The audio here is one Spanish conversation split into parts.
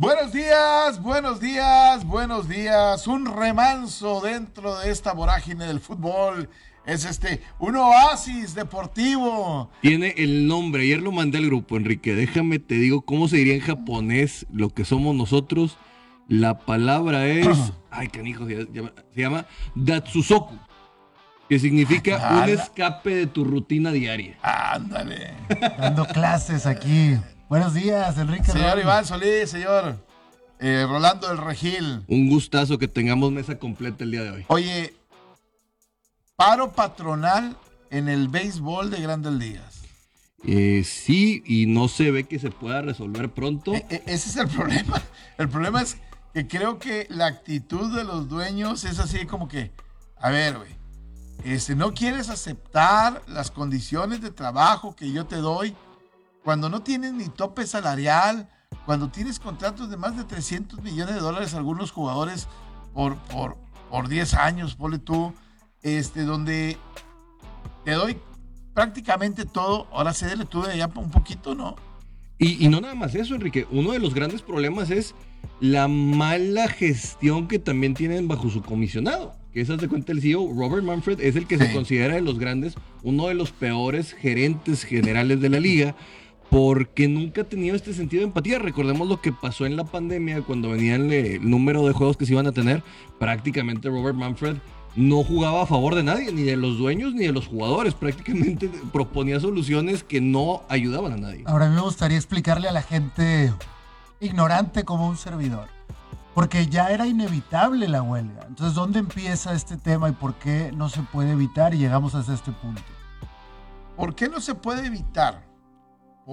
Buenos días, buenos días, buenos días. Un remanso dentro de esta vorágine del fútbol. Es este, un oasis deportivo. Tiene el nombre, ayer lo mandé al grupo, Enrique. Déjame te digo cómo se diría en japonés lo que somos nosotros. La palabra es. ay, canijo, se llama, se llama Datsusoku. Que significa Ah, un escape de tu rutina diaria. Ándale. Dando clases aquí. Buenos días, Enrique. Señor Ron. Iván Solís, señor eh, Rolando del Regil. Un gustazo que tengamos mesa completa el día de hoy. Oye, paro patronal en el béisbol de grandes ligas. Eh, sí, y no se ve que se pueda resolver pronto. E- e- ese es el problema. El problema es que creo que la actitud de los dueños es así como que, a ver, güey, este, no quieres aceptar las condiciones de trabajo que yo te doy cuando no tienes ni tope salarial, cuando tienes contratos de más de 300 millones de dólares algunos jugadores por, por, por 10 años, ponle tú, este, donde te doy prácticamente todo, ahora cédele tú de allá un poquito, ¿no? Y, y no nada más eso, Enrique. Uno de los grandes problemas es la mala gestión que también tienen bajo su comisionado. Que esas de cuenta el CEO, Robert Manfred, es el que se considera de los grandes, uno de los peores gerentes generales de la liga, porque nunca ha tenido este sentido de empatía. Recordemos lo que pasó en la pandemia, cuando venían eh, el número de juegos que se iban a tener. Prácticamente Robert Manfred no jugaba a favor de nadie, ni de los dueños ni de los jugadores. Prácticamente proponía soluciones que no ayudaban a nadie. Ahora a mí me gustaría explicarle a la gente ignorante como un servidor. Porque ya era inevitable la huelga. Entonces, ¿dónde empieza este tema y por qué no se puede evitar y llegamos hasta este punto? ¿Por qué no se puede evitar?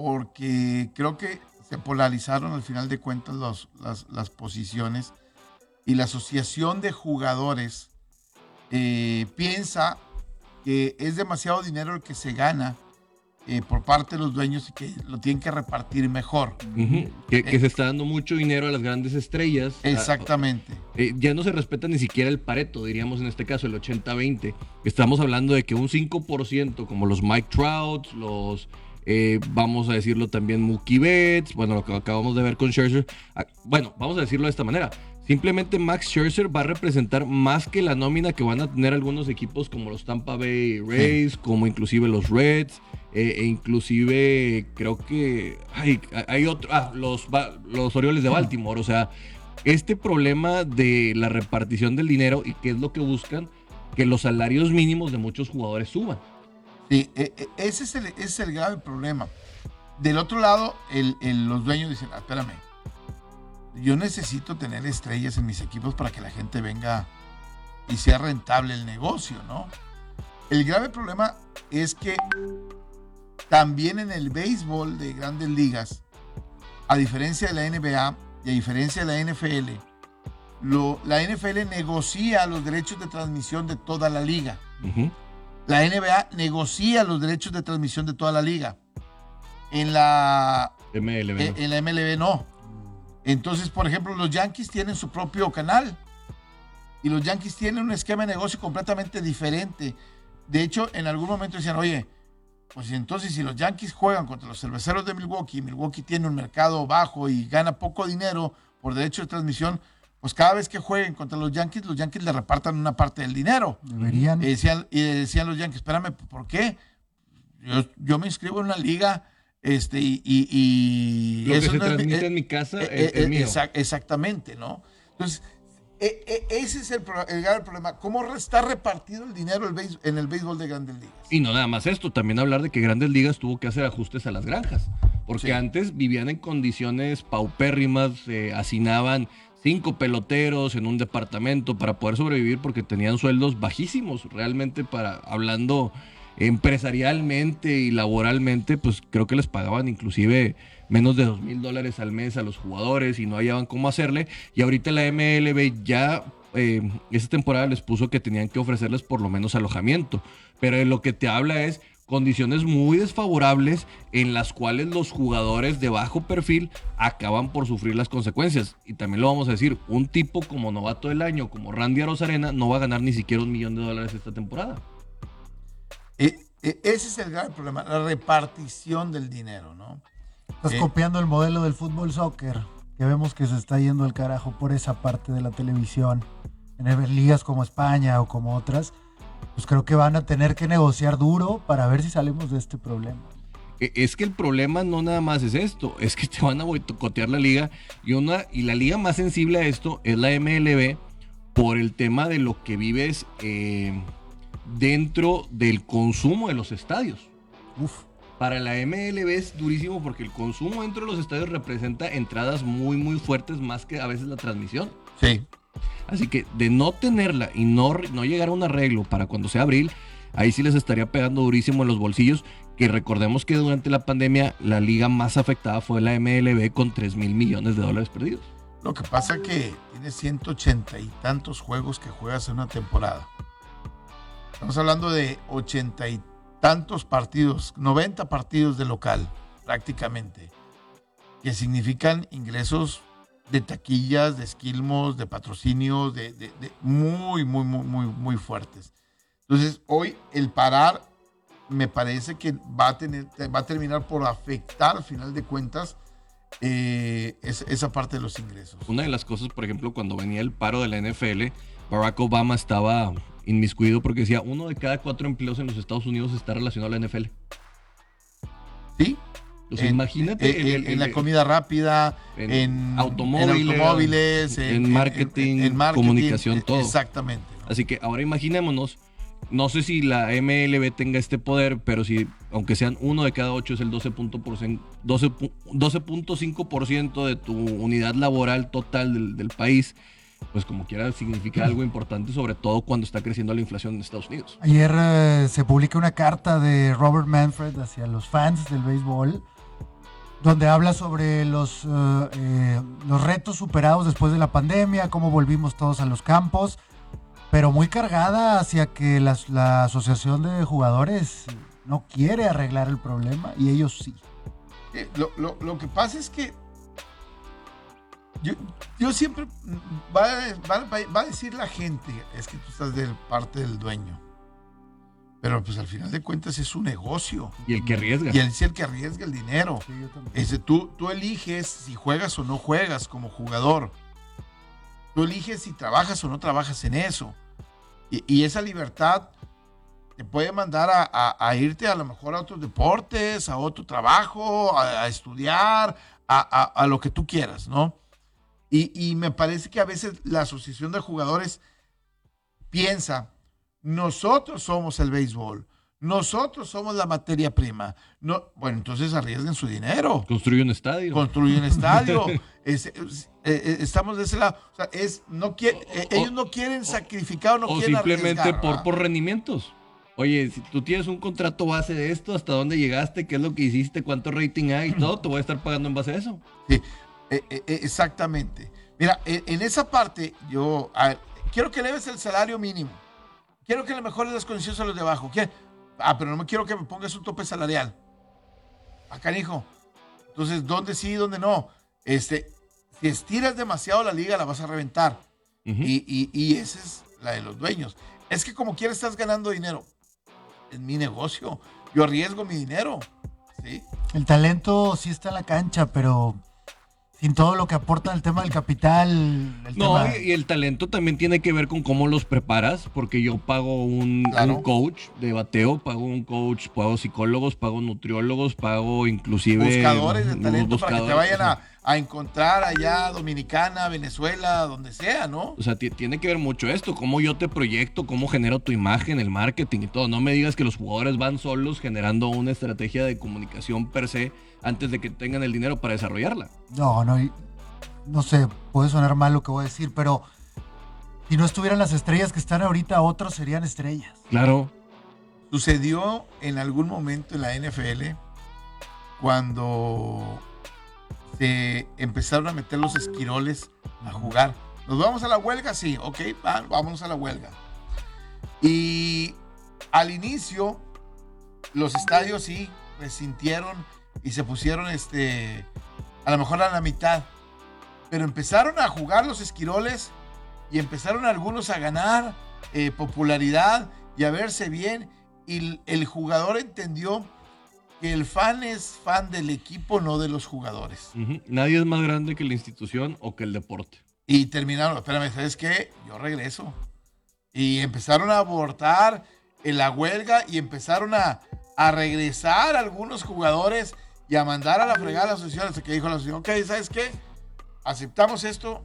Porque creo que se polarizaron al final de cuentas los- las, las posiciones y la asociación de jugadores eh, piensa que es demasiado dinero el que se gana eh, por parte de los dueños y que lo tienen que repartir mejor. Que, que se está dando mucho dinero a las grandes estrellas. Exactamente. Ah, eh, ya no se respeta ni siquiera el pareto, diríamos en este caso, el 80-20. Estamos hablando de que un 5%, como los Mike Trout, los, eh, vamos a decirlo también, Mookie Betts, bueno, lo que acabamos de ver con Scherzer. ah, bueno, vamos a decirlo de esta manera. Simplemente Max Scherzer va a representar más que la nómina que van a tener algunos equipos como los Tampa Bay Rays, como inclusive los Reds, eh, e inclusive creo que hay, hay otro, ah, los, los Orioles de Baltimore, o sea, este problema de la repartición del dinero y qué es lo que buscan, que los salarios mínimos de muchos jugadores suban. Sí, e- e- ese, es el, es el grave problema. Del otro lado, los dueños dicen, "Ah, espérame, yo necesito tener estrellas en mis equipos para que la gente venga y sea rentable el negocio, ¿no? El grave problema es que también en el béisbol de grandes ligas, a diferencia de la NBA y a diferencia de la NFL, la NFL negocia los derechos de transmisión de toda la liga. La NBA negocia los derechos de transmisión de toda la liga. En la, MLB. eh, en la MLB no. Entonces, por ejemplo, los Yankees tienen su propio canal. Y los Yankees tienen un esquema de negocio completamente diferente. De hecho, en algún momento decían, oye, pues entonces si los Yankees juegan contra los cerveceros de Milwaukee, Milwaukee tiene un mercado bajo y gana poco dinero por derecho de transmisión, pues cada vez que jueguen contra los Yankees, los Yankees le repartan una parte del dinero. Deberían. Y decían, y decían los Yankees, espérame, ¿por qué? Yo, yo me inscribo en una liga este, y... y- y Lo que se no transmite eh, en mi casa eh, es, eh, es mío. exac- exactamente, ¿no? Entonces, eh, eh, ese es el, el grave problema. ¿Cómo está repartido el dinero el béis- en el béisbol de grandes ligas? Y no nada más esto, también hablar de que Grandes Ligas tuvo que hacer ajustes a las granjas. Porque Sí. antes vivían en condiciones paupérrimas, eh, hacinaban cinco peloteros en un departamento para poder sobrevivir porque tenían sueldos bajísimos. Realmente, para hablando empresarialmente y laboralmente, pues creo que les pagaban inclusive menos de dos mil dólares al mes a los jugadores y no hallaban cómo hacerle. Y ahorita la MLB ya eh, esta temporada les puso que tenían que ofrecerles por lo menos alojamiento. Pero lo que te habla es condiciones muy desfavorables en las cuales los jugadores de bajo perfil acaban por sufrir las consecuencias. Y también lo vamos a decir, un tipo como novato del año, como Randy Arozarena, no va a ganar ni siquiera un millón de dólares esta temporada. Eh, eh, ese es el gran problema, la repartición del dinero, ¿no? Estás eh. copiando el modelo del fútbol soccer. que vemos que se está yendo al carajo por esa parte de la televisión, en ligas como España o como otras, pues creo que van a tener que negociar duro para ver si salimos de este problema. E, es que el problema no nada más es esto, es que te van a boicotear la liga y una y la liga más sensible a esto es la MLB por el tema de lo que vives eh, dentro del consumo de los estadios. Uf. Para la MLB es durísimo porque el consumo dentro de los estadios representa entradas muy muy fuertes más que a veces la transmisión. Sí. Así que de no tenerla y no, no llegar a un arreglo para cuando sea abril, ahí sí les estaría pegando durísimo en los bolsillos. Que recordemos que durante la pandemia la liga más afectada fue la MLB con 3 mil millones de dólares perdidos. Lo que pasa es que tienes 180 y tantos juegos que juegas en una temporada. Estamos hablando de 80 y tantos partidos, 90 partidos de local, prácticamente, que significan ingresos de taquillas, de esquilmos, de patrocinios, de, de, de, muy, muy, muy, muy, muy fuertes. Entonces, hoy el parar me parece que va a, tener, va a terminar por afectar, al final de cuentas, eh, es, esa parte de los ingresos. Una de las cosas, por ejemplo, cuando venía el paro de la NFL, Barack Obama estaba inmiscuido porque decía, uno de cada cuatro empleos en los Estados Unidos está relacionado a la NFL. Sí, pues en, imagínate. En, en, en, la comida rápida, en, automóviles, automóviles en, marketing, marketing, comunicación, todo. Exactamente. ¿no? Así que ahora imaginémonos, no sé si la MLB tenga este poder, pero si, aunque sean uno de cada ocho, es el 12.5% 12, 12 de tu unidad laboral total del, del país pues como quiera significa algo importante, sobre todo cuando está creciendo la inflación en Estados Unidos. Ayer eh, se publica una carta de Robert Manfred hacia los fans del béisbol, donde habla sobre los, uh, eh, los retos superados después de la pandemia, cómo volvimos todos a los campos, pero muy cargada hacia que la, asociación de jugadores no quiere arreglar el problema y ellos sí. Eh, lo, lo, lo, que pasa es que yo, yo siempre va, va, va, a decir la gente, es que tú estás de parte del dueño. Pero pues al final de cuentas es su negocio. Y el que arriesga. Y él es el que arriesga el dinero. Sí, Ese, tú, tú eliges si juegas o no juegas como jugador. Tú eliges si trabajas o no trabajas en eso. Y, y esa libertad te puede mandar a, a, a, irte a lo mejor a otros deportes, a otro trabajo, a, a estudiar, a, lo que tú quieras, ¿no? Y, y, me parece que a veces la asociación de jugadores piensa, nosotros somos el béisbol, nosotros somos la materia prima. No, bueno, entonces arriesguen su dinero. Construye un estadio. Construye un estadio. es, es, es, estamos de ese lado. O sea, es, no quiere, o, ellos no quieren sacrificar o no o quieren simplemente arriesgar, por, por rendimientos. Oye, si tú tienes un contrato base de esto, hasta dónde llegaste, qué es lo que hiciste, cuánto rating hay y todo, te voy a estar pagando en base a eso. Sí, eh, eh, exactamente. Mira, en, en, esa parte, yo a ver, quiero que leves el salario mínimo. Quiero que le mejores las condiciones a los de abajo. ¿Qué? Ah, pero no me quiero que me pongas un tope salarial. Acá, hijo. Entonces, ¿dónde sí y dónde no? Este, si estiras demasiado la liga, la vas a reventar. Uh -huh. y, y, y esa es la de los dueños. Es que como quiera estás ganando dinero. Es mi negocio. Yo arriesgo mi dinero. ¿sí? El talento sí está en la cancha, pero sin todo lo que aporta el tema del capital. El no, tema... y, el talento también tiene que ver con cómo los preparas, porque yo pago un, claro. un, coach de bateo, pago un coach, pago psicólogos, pago nutriólogos, pago inclusive... Buscadores de talento buscadores, para que te vayan a, a, encontrar allá, Dominicana, Venezuela, donde sea, ¿no? O sea, tiene que ver mucho esto, cómo yo te proyecto, cómo genero tu imagen, el marketing y todo. No me digas que los jugadores van solos generando una estrategia de comunicación per se antes de que tengan el dinero para desarrollarla. No, no, no sé, puede sonar mal lo que voy a decir, pero si no estuvieran las estrellas que están ahorita, otros serían estrellas. Claro. Sucedió en algún momento en la NFL cuando se empezaron a meter los esquiroles a jugar. ¿Nos vamos a la huelga? Sí, ok, vámonos a la huelga. Y al inicio, los estadios sí resintieron y se pusieron este a lo mejor a la mitad. Pero empezaron a jugar los esquiroles y empezaron algunos a ganar eh, popularidad y a verse bien. Y el, el, jugador entendió que el fan es fan del equipo, no de los jugadores. Ujú. Nadie es más grande que la institución o que el deporte. Y terminaron, espérame, ¿sabes qué? Yo regreso. Y empezaron a abortar en la huelga y empezaron a, a regresar algunos jugadores y a mandar a la fregada a la asociación hasta que dijo la asociación, ok, ¿sabes qué? Aceptamos esto,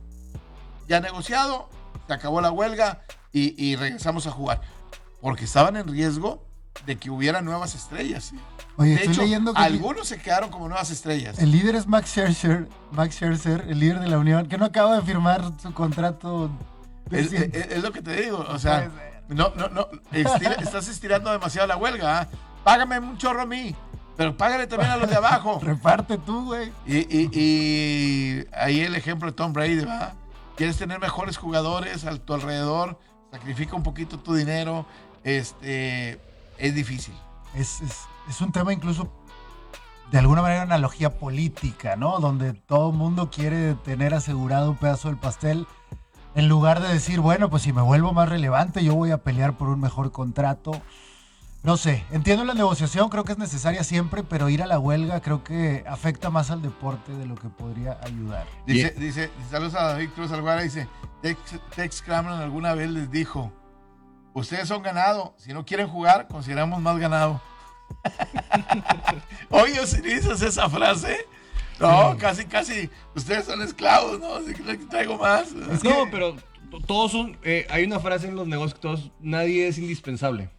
ya negociado, se acabó la huelga y, y regresamos a jugar. Porque estaban en riesgo de que hubiera nuevas estrellas. ¿sí? Oye, de estoy hecho, leyendo que algunos se quedaron como nuevas estrellas. el líder es Max Scherzer, Max Scherzer, el líder de la Unión, que no acaba de firmar su contrato. Es, siempre. es- es lo que te digo, o sea, no, no, no, estira- estás estirando demasiado la huelga. ¿ah? Págame un chorro a mí, pero págale también a los de abajo. Reparte tú, güey. Y, y- y ahí el ejemplo de Tom Brady, ¿va? Quieres tener mejores jugadores a tu alrededor, sacrifica un poquito tu dinero, este, es difícil. Es, es- es un tema incluso de alguna manera analogía política, ¿no? Donde todo el mundo quiere tener asegurado un pedazo del pastel. En lugar de decir, bueno, pues si me vuelvo más relevante, yo voy a pelear por un mejor contrato. No sé, entiendo la negociación, creo que es necesaria siempre, pero ir a la huelga creo que afecta más al deporte de lo que podría ayudar. Dice, dice, saludos a David Cruz Alguara, dice, Tex, Tex Cramlin alguna vez les dijo, ustedes son ganado, si no quieren jugar, consideramos más ganado. Oye, utilizas esa frase. No, casi, casi, ustedes son esclavos, ¿no? Así que traigo más. Es no, que- pero todos son. eh, hay una frase en los negocios que todos. Nadie es indispensable.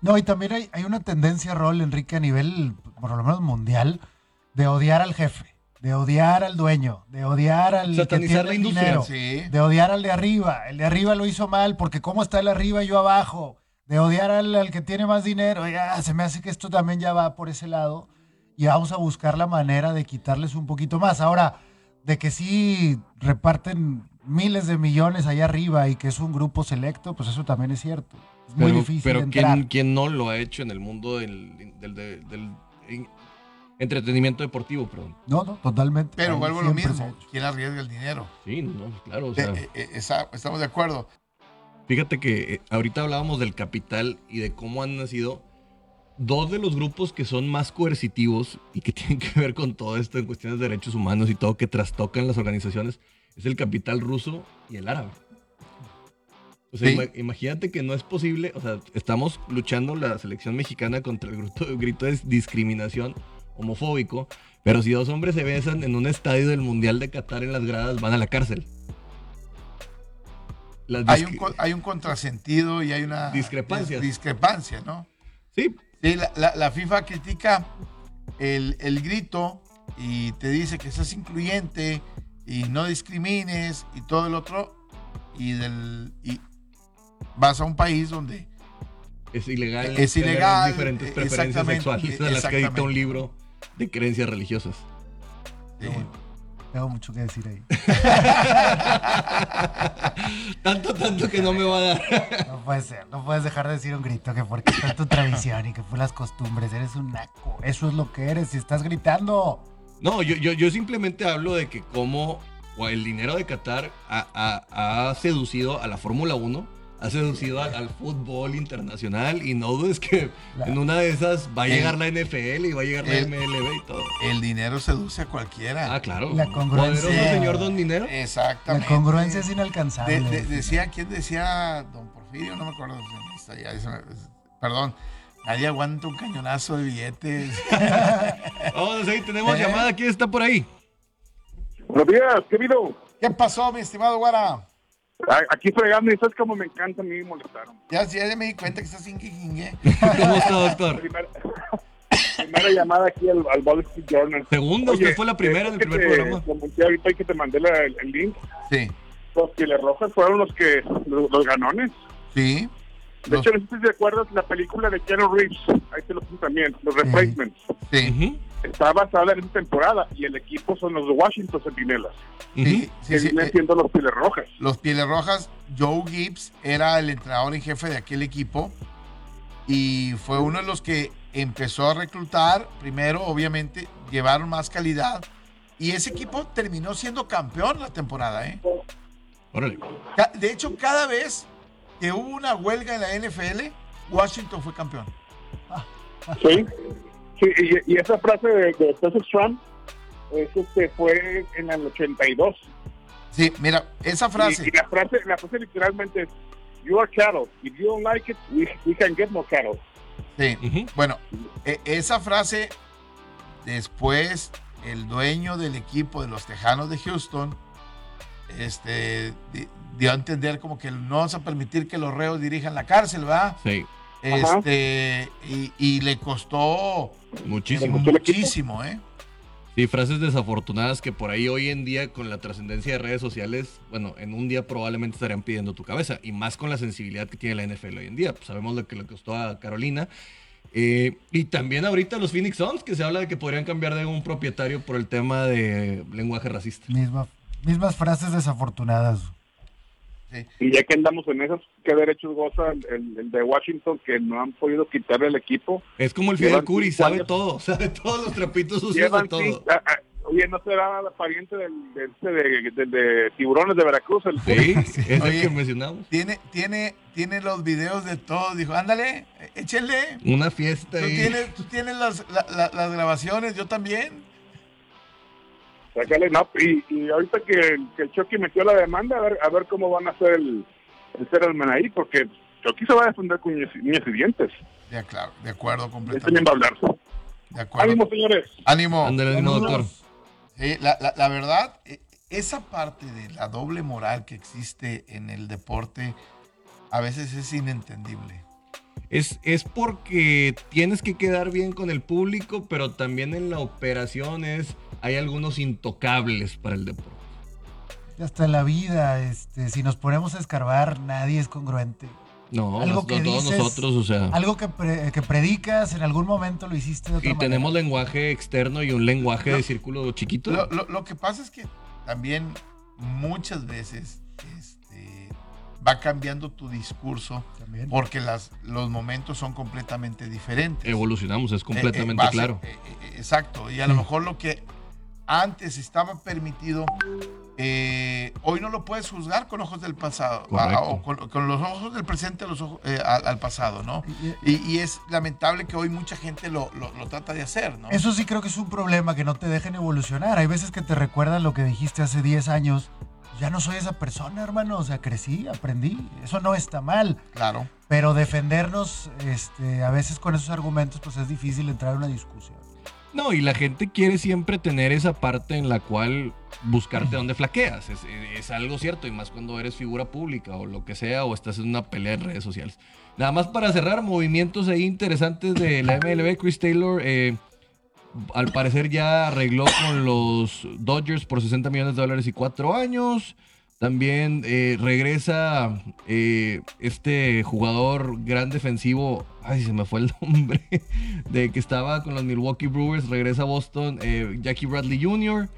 No, y también hay, hay una tendencia, Rol, Enrique, a nivel, por lo menos mundial, de odiar al jefe, de odiar al dueño, de odiar al que Satanizar tiene la el industria. dinero, Sí. de odiar al de arriba. El de arriba lo hizo mal porque cómo está el arriba y yo abajo. De odiar al, al que tiene más dinero. Ya, se me hace que esto también ya va por ese lado. Y vamos a buscar la manera de quitarles un poquito más. Ahora, de que sí reparten miles de millones allá arriba y que es un grupo selecto, pues eso también es cierto. Es muy difícil Pero entrar. ¿quién, quién no lo ha hecho en el mundo del, del, del- del en- entretenimiento deportivo? Perdón. No, no, totalmente. Pero vuelvo a lo mismo. ¿quién arriesga el dinero? Sí, no, claro. O sea, Eh, eh, esa- estamos de acuerdo. Fíjate que eh, ahorita hablábamos del capital y de cómo han nacido dos de los grupos que son más coercitivos y que tienen que ver con todo esto en cuestiones de derechos humanos y todo que trastocan las organizaciones es el capital ruso y el árabe. O sea, Sí. imagínate que no es posible, o sea, estamos luchando la selección mexicana contra el grito, grito de discriminación homofóbico, pero si dos hombres se besan en un estadio del Mundial de Qatar en las gradas, van a la cárcel. Las Hay un, hay un contrasentido y hay una Discrepancias. dis- discrepancia, ¿no? Sí, Sí, la, la- la FIFA critica el, el grito y te dice que seas incluyente y no discrimines y todo el otro y del y vas a un país donde Es ilegal. Es ilegal, Diferentes eh, preferencias sexuales. de las que dicta un libro de creencias religiosas. eh, Tengo mucho que decir ahí. Tanto, tanto que no me va a dar. No puede ser, no puedes dejar de decir un grito que porque está tu tradición y que fue las costumbres, eres un naco. Eso es lo que eres si estás gritando. No, yo, yo, yo simplemente hablo de que cómo el dinero de Qatar ha, ha- ha seducido a la Fórmula 1, ha seducido al, al fútbol internacional y no dudes que La- en una de esas va a El- llegar la NFL y va a llegar la el- MLB y todo. el dinero seduce a cualquiera. Ah, claro. La congruencia. Poderoso señor Don Dinero. La Exactamente. congruencia es inalcanzable. De- de- decía, ¿quién decía? Don Porfirio, no me acuerdo. Está Perdón, nadie aguanta un cañonazo de billetes. Vamos a seguir, tenemos ¿Eh? llamada. ¿Quién está por ahí? Buenos días, ¿qué habido? ¿Qué pasó, mi estimado Guara? Aquí fregando y sabes cómo me encanta a mí molestaron. Ya, ya me di cuenta que estás sin jingue. ¿Cómo está, doctor? Primera, primera llamada aquí al, al Wall Street Journal. Segundo, usted fue la primera en el es que primer te programa. comenté ahorita y que te mandé la- el, el link. Sí, Los Pieles Rojas fueron los que los, los ganones. sí. De Los- hecho, no sé si te acuerdas la película de Keanu Reeves. Ahí te lo puse también. Los Replacements. sí, Ujú, Está basada en esta temporada y el equipo son los Washington Centinelas. ujú. sí, sí, que sí, eh, siendo los Pieles Rojas. Los Pieles Rojas, Joe Gibbs era el entrenador en jefe de aquel equipo y fue uno de los que empezó a reclutar. Primero, obviamente, llevaron más calidad y ese equipo terminó siendo campeón la temporada. ¿eh? Órale. De hecho, cada vez que hubo una huelga en la NFL, Washington fue campeón. Sí. Sí, y, y esa frase de, de Texas Trump eso este, fue en el 82. Sí, mira, esa frase. Y, y la frase, la frase literalmente es, you are cattle. If you don't like it, we, we can get more cattle. Sí, bueno, e- esa frase, después el dueño del equipo de los Tejanos de Houston, este, di- dio a entender como que no vamos a permitir que los reos dirijan la cárcel, ¿va? Sí. Este, y, y le costó muchísimo. muchísimo, ¿eh? Sí, frases desafortunadas que por ahí hoy en día con la trascendencia de redes sociales, bueno, en un día probablemente estarían pidiendo tu cabeza y más con la sensibilidad que tiene la NFL hoy en día. Pues sabemos lo que le costó a Carolina. Eh, y también ahorita los Phoenix Suns, que se habla de que podrían cambiar de un propietario por el tema de lenguaje racista. Misma- mismas frases desafortunadas. Sí. Y ya que andamos en esos, ¿qué derechos goza el, el- el de Washington que no han podido quitarle el equipo? Es como el Fidel Llevan Curry, cinco sabe años. todo, sabe todos los trapitos sucios de todo. cinco- ah, ah, oye, ¿no será la pariente del, del- este de, del de tiburones de Veracruz? El Sí, es el Oye. que mencionamos. Tiene, tiene, tiene los videos de todo. Dijo, ándale, échenle. Una fiesta Tú ahí. tienes, tú tienes las, la- la- las grabaciones, yo también. Sácale, no, y, y ahorita que, que el Chucky metió la demanda, a ver, a ver cómo van a hacer el, el settlement ahí, porque Chucky se va a defender con uñas y dientes. De, claro, de acuerdo completamente. va a hablar. De acuerdo. Ánimo, señores. Ánimo. Ándale, ánimo, doctor. Sí, la, la- la verdad, eh, esa parte de la doble moral que existe en el deporte a veces es inentendible. Es, es porque tienes que quedar bien con el público, pero también en la operación es, hay algunos intocables para el deporte. Hasta en la vida, este, si nos ponemos a escarbar, nadie es congruente. No, Algo que todos dices, nosotros, o sea. Algo que, pre- que predicas, en algún momento lo hiciste de otra Y manera. tenemos lenguaje externo y un lenguaje de círculo chiquito. Lo, lo- lo que pasa es que también muchas veces este, va cambiando tu discurso También. porque las, los momentos son completamente diferentes. Evolucionamos, es Eh, completamente eh, base- claro. eh, eh, exacto. Y a lo mejor lo que antes estaba permitido, eh, hoy no lo puedes juzgar con ojos del pasado. A- o con, con los ojos del presente a los ojos, eh, al, al pasado, ¿no? Y- Y, y es lamentable que hoy mucha gente lo, lo- lo trata de hacer, ¿no? Eso sí creo que es un problema, que no te dejen evolucionar. Hay veces que te recuerdan lo que dijiste hace 10 años. Ya no soy esa persona, hermano. O sea, crecí, aprendí. Eso no está mal. Claro. Pero defendernos este, a veces con esos argumentos, pues es difícil entrar en una discusión. No, y la gente quiere siempre tener esa parte en la cual buscarte dónde flaqueas. Es, es algo cierto, y más cuando eres figura pública o lo que sea, o estás en una pelea en redes sociales. Nada más para cerrar, movimientos ahí interesantes de la MLB. Chris Taylor, eh, al parecer, ya arregló con los Dodgers por 60 millones de dólares y 4 años. También eh, regresa eh, este jugador gran defensivo. Ay, se me fue el nombre. De que estaba con los Milwaukee Brewers. Regresa a Boston. eh, Jackie Bradley Jr.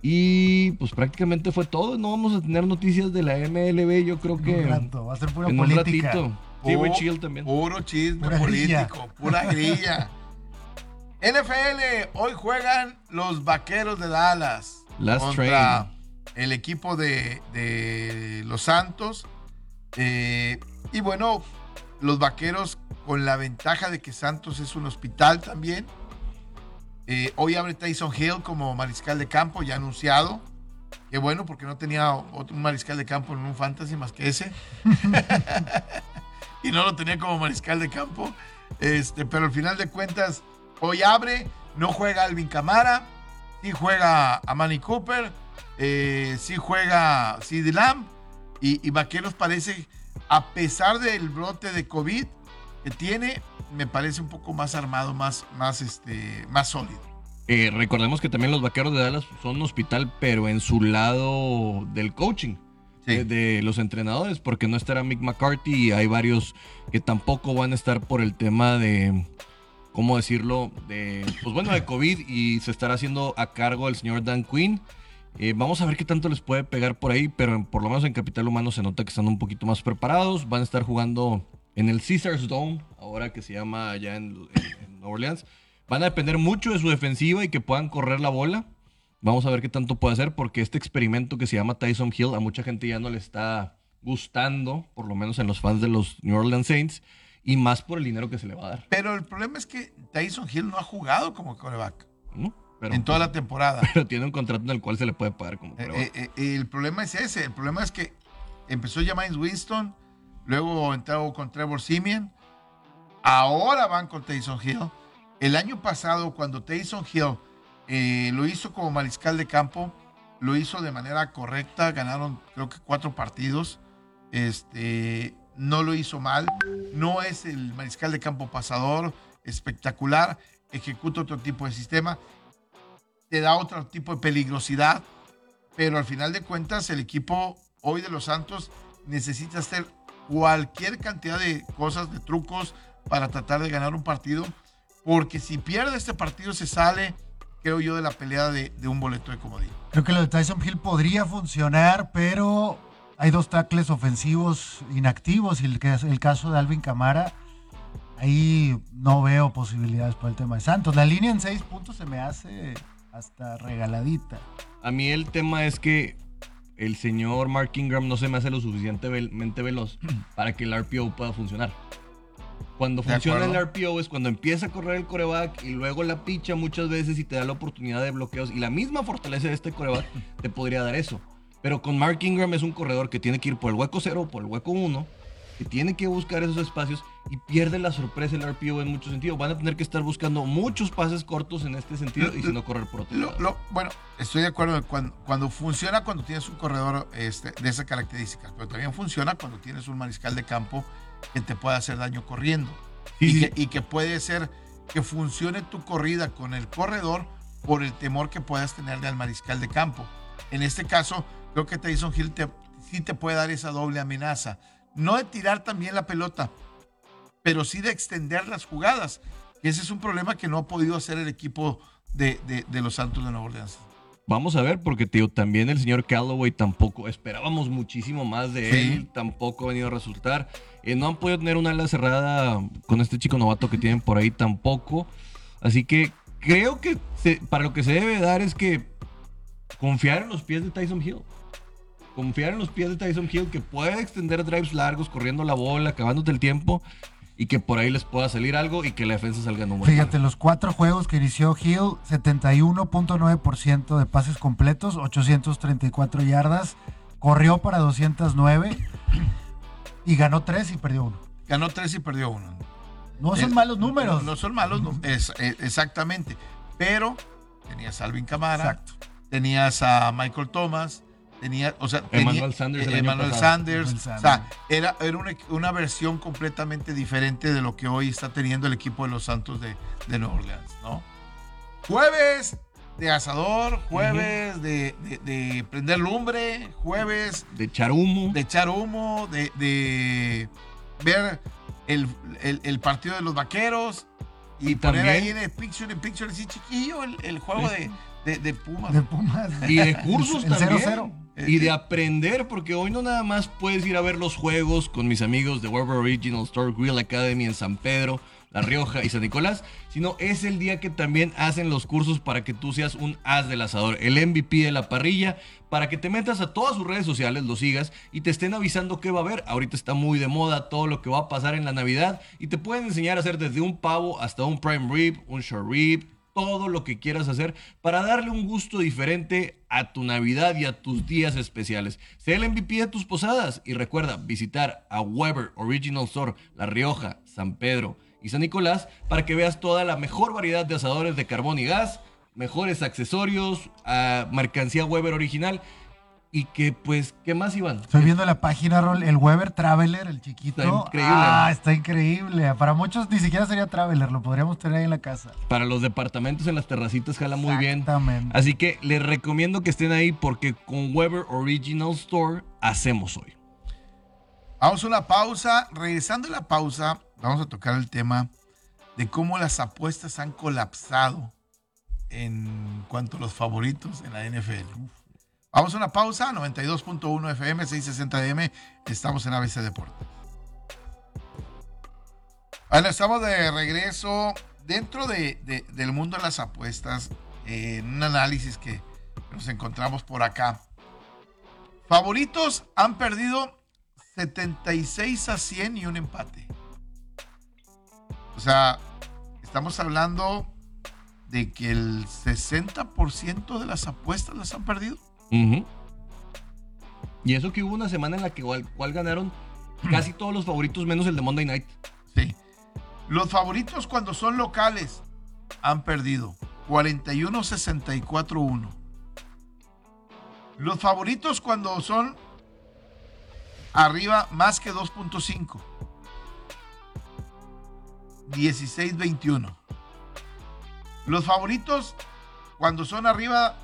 Y pues prácticamente fue todo. No vamos a tener noticias de la MLB. Yo creo En que un rato, va a ser pura en un ratito. Sí, Rich Pu- Hill también. Puro chisme Pura grilla. político, pura grilla. NFL, hoy juegan los vaqueros de Dallas Last contra el equipo de, de los Santos. Eh, y bueno, los vaqueros con la ventaja de que Santos es un hospital también. Eh, hoy abre Tyson Hill como mariscal de campo, ya anunciado. Qué bueno, porque no tenía otro mariscal de campo en un fantasy más que ese. y no lo tenía como mariscal de campo. Este, pero al final de cuentas, hoy abre, no juega Alvin Camara, sí juega a Manny Cooper, eh, sí juega CD Lamb. Y, y Vaqueros parece, a pesar del brote de COVID que tiene, me parece un poco más armado, más, más, este, más sólido. Eh, recordemos que también los vaqueros de Dallas son un hospital, pero en su lado del coaching. Sí. de, de los entrenadores, porque no estará Mick McCarthy y hay varios que tampoco van a estar por el tema de, ¿cómo decirlo? De, pues bueno, de COVID y se estará haciendo a cargo el señor Dan Quinn. Eh, vamos a ver qué tanto les puede pegar por ahí, pero por lo menos en Capital Humano se nota que están un poquito más preparados. Van a estar jugando en el Caesars Dome, ahora que se llama allá en, en- en Orleans. Van a depender mucho de su defensiva y que puedan correr la bola. Vamos a ver qué tanto puede hacer porque este experimento que se llama Tyson Hill a mucha gente ya no le está gustando, por lo menos en los fans de los New Orleans Saints. Y más por el dinero que se le va a dar. Pero el problema es que Tyson Hill no ha jugado como coreback ¿no? Pero, en toda la temporada. pero tiene un contrato en el cual se le puede pagar como Eh, coreback. eh, eh, el problema es ese. El problema es que empezó James Winston, luego entró con Trevor Simeon, ahora van con Tyson Hill. El año pasado, cuando Tyson Hill eh, lo hizo como mariscal de campo, lo hizo de manera correcta, ganaron creo que cuatro partidos. Este, no lo hizo mal, no es el mariscal de campo pasador, espectacular, ejecuta otro tipo de sistema, te da otro tipo de peligrosidad, pero al final de cuentas el equipo hoy de los Santos necesita hacer cualquier cantidad de cosas, de trucos para tratar de ganar un partido, porque si pierde este partido se sale, creo yo, de la pelea de, un boleto de comodín. Creo que lo de Tyson Hill podría funcionar, pero hay dos tackles ofensivos inactivos y el, que es el caso de Alvin Camara, ahí no veo posibilidades por el tema de Santos. La línea en seis puntos se me hace hasta regaladita. A mí el tema es que el señor Mark Ingram no se me hace lo suficientemente veloz para que el RPO pueda funcionar. Cuando De funciona el. RPO es cuando empieza a correr el coreback y luego la picha muchas veces y te da la oportunidad de bloqueos. Y la misma fortaleza de este coreback te podría dar eso. Pero con Mark Ingram es un corredor que tiene que ir por el hueco 0 o por el hueco 1, que tiene que buscar esos espacios y pierde la sorpresa el RPO en muchos sentidos. Van a tener que estar buscando muchos pases cortos en este sentido y si no correr por otro Lo- lado. lo- bueno, estoy de acuerdo cuando, cuando funciona cuando tienes un corredor este, de esas características, pero también funciona cuando tienes un mariscal de campo que te puede hacer daño corriendo. Sí, y, sí. Que, y que puede ser que funcione tu corrida con el corredor por el temor que puedas tenerle al mariscal de campo. En este caso, creo que Tyson Hill te, sí te puede dar esa doble amenaza. No de tirar también la pelota, pero sí de extender las jugadas. Y ese es un problema que no ha podido hacer el equipo de, de- de los Santos de Nueva Orleans. Vamos a ver, porque tío, también el señor Callaway tampoco, esperábamos muchísimo más de Sí. él, tampoco ha venido a resultar. Eh, no han podido tener una ala cerrada con este chico novato que tienen por ahí tampoco. Así que creo que se- para lo que se debe dar es que confiar en los pies de Tyson Hill. Confiar en los pies de Tyson Hill que puede extender drives largos, corriendo la bola, acabándote el tiempo y que por ahí les pueda salir algo y que la defensa salga en un buen Fíjate, los cuatro juegos que inició Hill, 71.9% de pases completos, 834 yardas, corrió para 209 y ganó 3 y perdió uno. Ganó tres y perdió uno. No son Eh, malos números. No, no son malos, no, es, eh, exactamente. Pero tenías a Alvin Camara, Exacto. tenías a Michael Thomas, tenías, o sea, Emmanuel tenía- Sanders eh, Emmanuel. Sanders, Emmanuel o sea, era, era una, una versión completamente diferente de lo que hoy está teniendo el equipo de los Santos de, de Nueva Orleans, ¿no? Jueves de asador, jueves de, de- de prender lumbre, jueves De echar humo. de echar humo, de, de ver el, el- el partido de los vaqueros y, Y poner también- ahí en el picture in picture así chiquillo el, el juego de, de, de Pumas. De Pumas. Y de cursos El también. 0-0. Y de aprender, porque hoy no nada más puedes ir a ver los juegos con mis amigos de Weber Original Store Grill Academy en San Pedro, La Rioja y San Nicolás, sino es el día que también hacen los cursos para que tú seas un as del asador, el MVP de la parrilla, para que te metas a todas sus redes sociales, lo sigas y te estén avisando qué va a haber. Ahorita está muy de moda todo lo que va a pasar en la Navidad y te pueden enseñar a hacer desde un pavo hasta un prime rib, un short rib, todo lo que quieras hacer para darle un gusto diferente a tu Navidad y a tus días especiales. Sé el MVP de tus posadas y recuerda visitar a Weber Original Store, La Rioja, San Pedro y San Nicolás para que veas toda la mejor variedad de asadores de carbón y gas, mejores accesorios, ah, mercancía Weber original y que pues, ¿qué más Iván? Estoy viendo la página, Rol, el Weber Traveler, el chiquito. Está increíble. Ah, está increíble. Para muchos ni siquiera sería Traveler, lo podríamos tener ahí en la casa. Para los departamentos en las terracitas jala muy bien. Exactamente. Así que les recomiendo que estén ahí porque con Weber Original Store hacemos hoy. Vamos a una pausa. Regresando a la pausa, vamos a tocar el tema de cómo las apuestas han colapsado en cuanto a los favoritos en la NFL. Vamos a una pausa, 92.1 FM, 660M, estamos en ABC Deportes. Bueno, estamos de regreso dentro de- de- del mundo de las apuestas, eh, en un análisis que nos encontramos por acá. Favoritos han perdido 76 a 100 y un empate. O sea, estamos hablando de que el 60% de las apuestas las han perdido. Y eso que hubo una semana en la que igual, cual ganaron casi todos los favoritos menos el de Monday Night. Sí. Los favoritos cuando son locales han perdido 41-64-1. Los favoritos cuando son arriba más que 2.5. 16-21. Los favoritos cuando son arriba